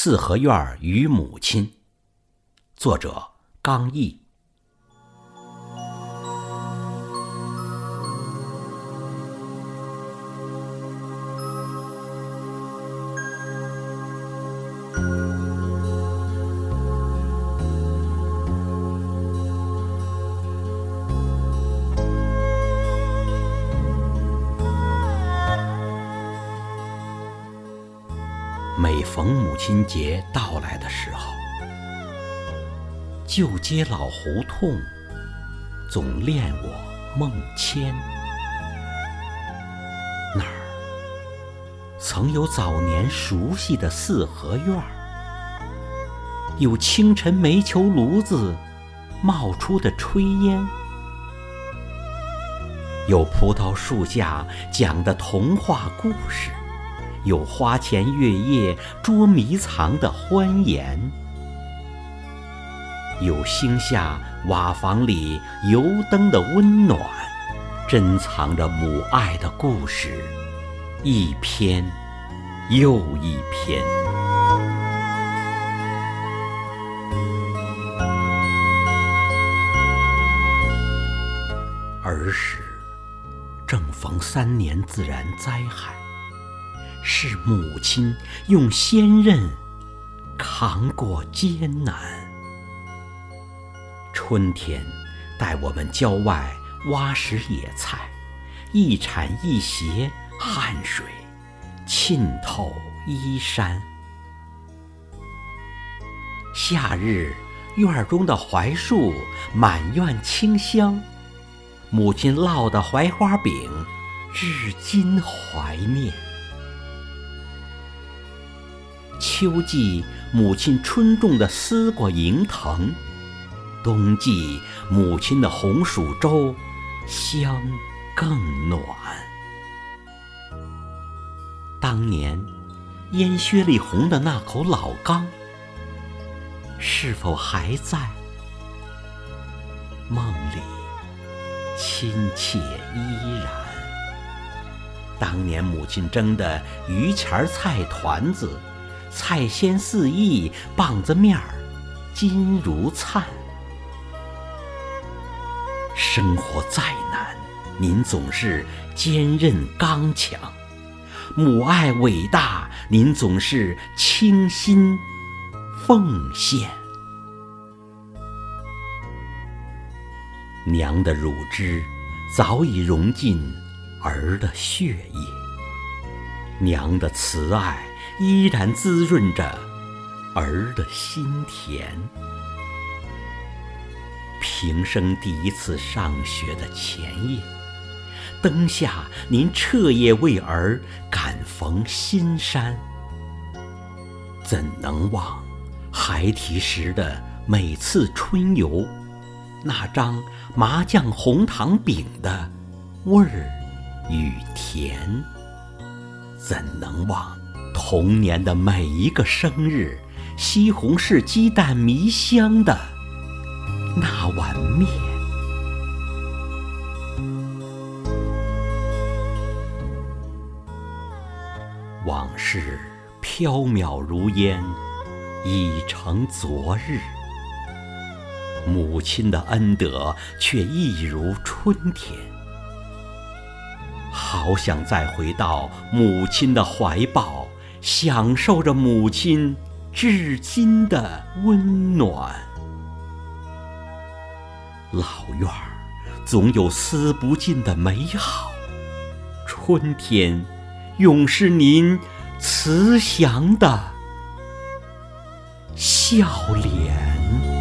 四合院与母亲，作者刚毅。每逢母亲节到来的时候，旧街老胡同总恋我梦牵。那儿曾有早年熟悉的四合院儿，有清晨煤球炉子冒出的炊烟，有葡萄树下讲的童话故事。有花前月夜捉迷藏的欢颜，有星下瓦房里油灯的温暖，珍藏着母爱的故事，一篇又一篇。儿时正逢三年自然灾害。是母亲用坚韧扛过艰难。春天带我们郊外挖食野菜，一铲一鞋，汗水浸透衣衫。夏日院中的槐树满院清香，母亲烙的槐花饼，至今怀念。秋季，母亲春种的丝瓜迎藤；冬季，母亲的红薯粥香更暖。当年烟靴里红的那口老缸，是否还在？梦里亲切依然。当年母亲蒸的榆钱菜团子。菜鲜四溢，棒子面儿金如灿。生活再难，您总是坚韧刚强；母爱伟大，您总是倾心奉献。娘的乳汁早已融进儿的血液，娘的慈爱。依然滋润着儿的心田。平生第一次上学的前夜，灯下您彻夜为儿赶缝新衫。怎能忘孩提时的每次春游，那张麻酱红糖饼的味儿与甜？怎能忘？童年的每一个生日，西红柿鸡蛋迷香的那碗面，往事飘渺如烟，已成昨日。母亲的恩德却一如春天，好想再回到母亲的怀抱。享受着母亲至今的温暖，老院儿总有思不尽的美好，春天永是您慈祥的笑脸。